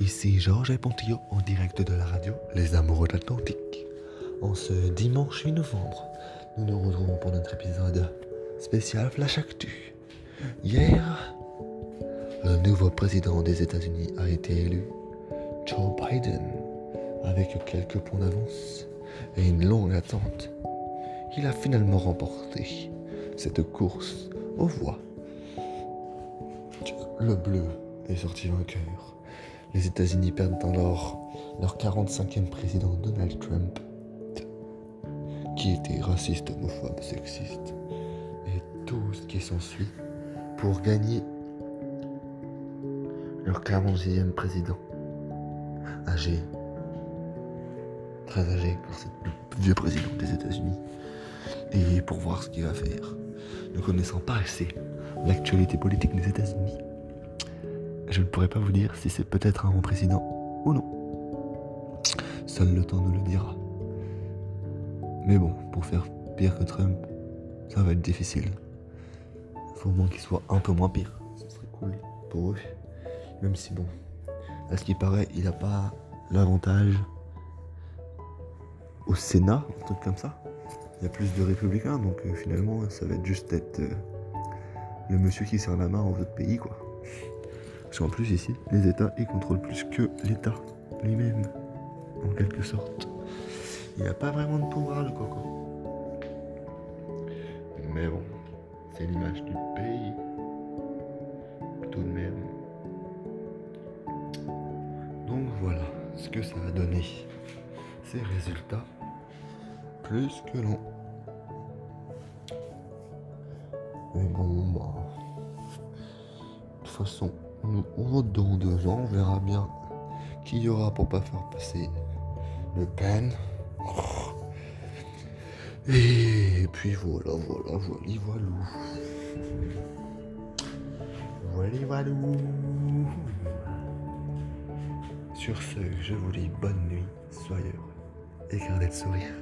Ici Georges Pontillo en direct de la radio Les Amoureux de l'Atlantique. En ce dimanche 8 novembre, nous nous retrouvons pour notre épisode spécial Flash Actu. Hier, le nouveau président des États-Unis a été élu, Joe Biden, avec quelques points d'avance et une longue attente. Il a finalement remporté cette course aux voix. Le bleu est sorti vainqueur. Les États-Unis perdent alors leur 45e président Donald Trump, qui était raciste, homophobe, sexiste, et tout ce qui s'ensuit pour gagner leur 46e président, âgé, très âgé, car c'est le vieux président des États-Unis, et pour voir ce qu'il va faire, ne connaissant pas assez l'actualité politique des États-Unis je ne pourrais pas vous dire si c'est peut-être un bon président ou non. Seul le temps nous le dira. Mais bon, pour faire pire que Trump, ça va être difficile. Il faut au moins qu'il soit un peu moins pire. Ce serait cool pour eux. Même si bon, à ce qui paraît, il n'a pas l'avantage au Sénat, un truc comme ça. Il y a plus de républicains, donc euh, finalement, ça va être juste être euh, le monsieur qui sert la main aux autres pays, quoi. Parce plus ici, les États, ils contrôlent plus que l'État lui-même, en quelque sorte. Il n'y a pas vraiment de pouvoir le coco. Mais bon, c'est l'image du pays. Tout de même. Donc voilà ce que ça a donné. Ces résultats. Plus que long. Mais bon, bah. De toute façon, on dans deux ans, on verra bien qui y aura pour pas faire passer le pen. Et puis voilà, voilà, voilà, voilà. Voilà, voilà. Sur ce, je vous dis bonne nuit, soyez heureux et gardez le sourire.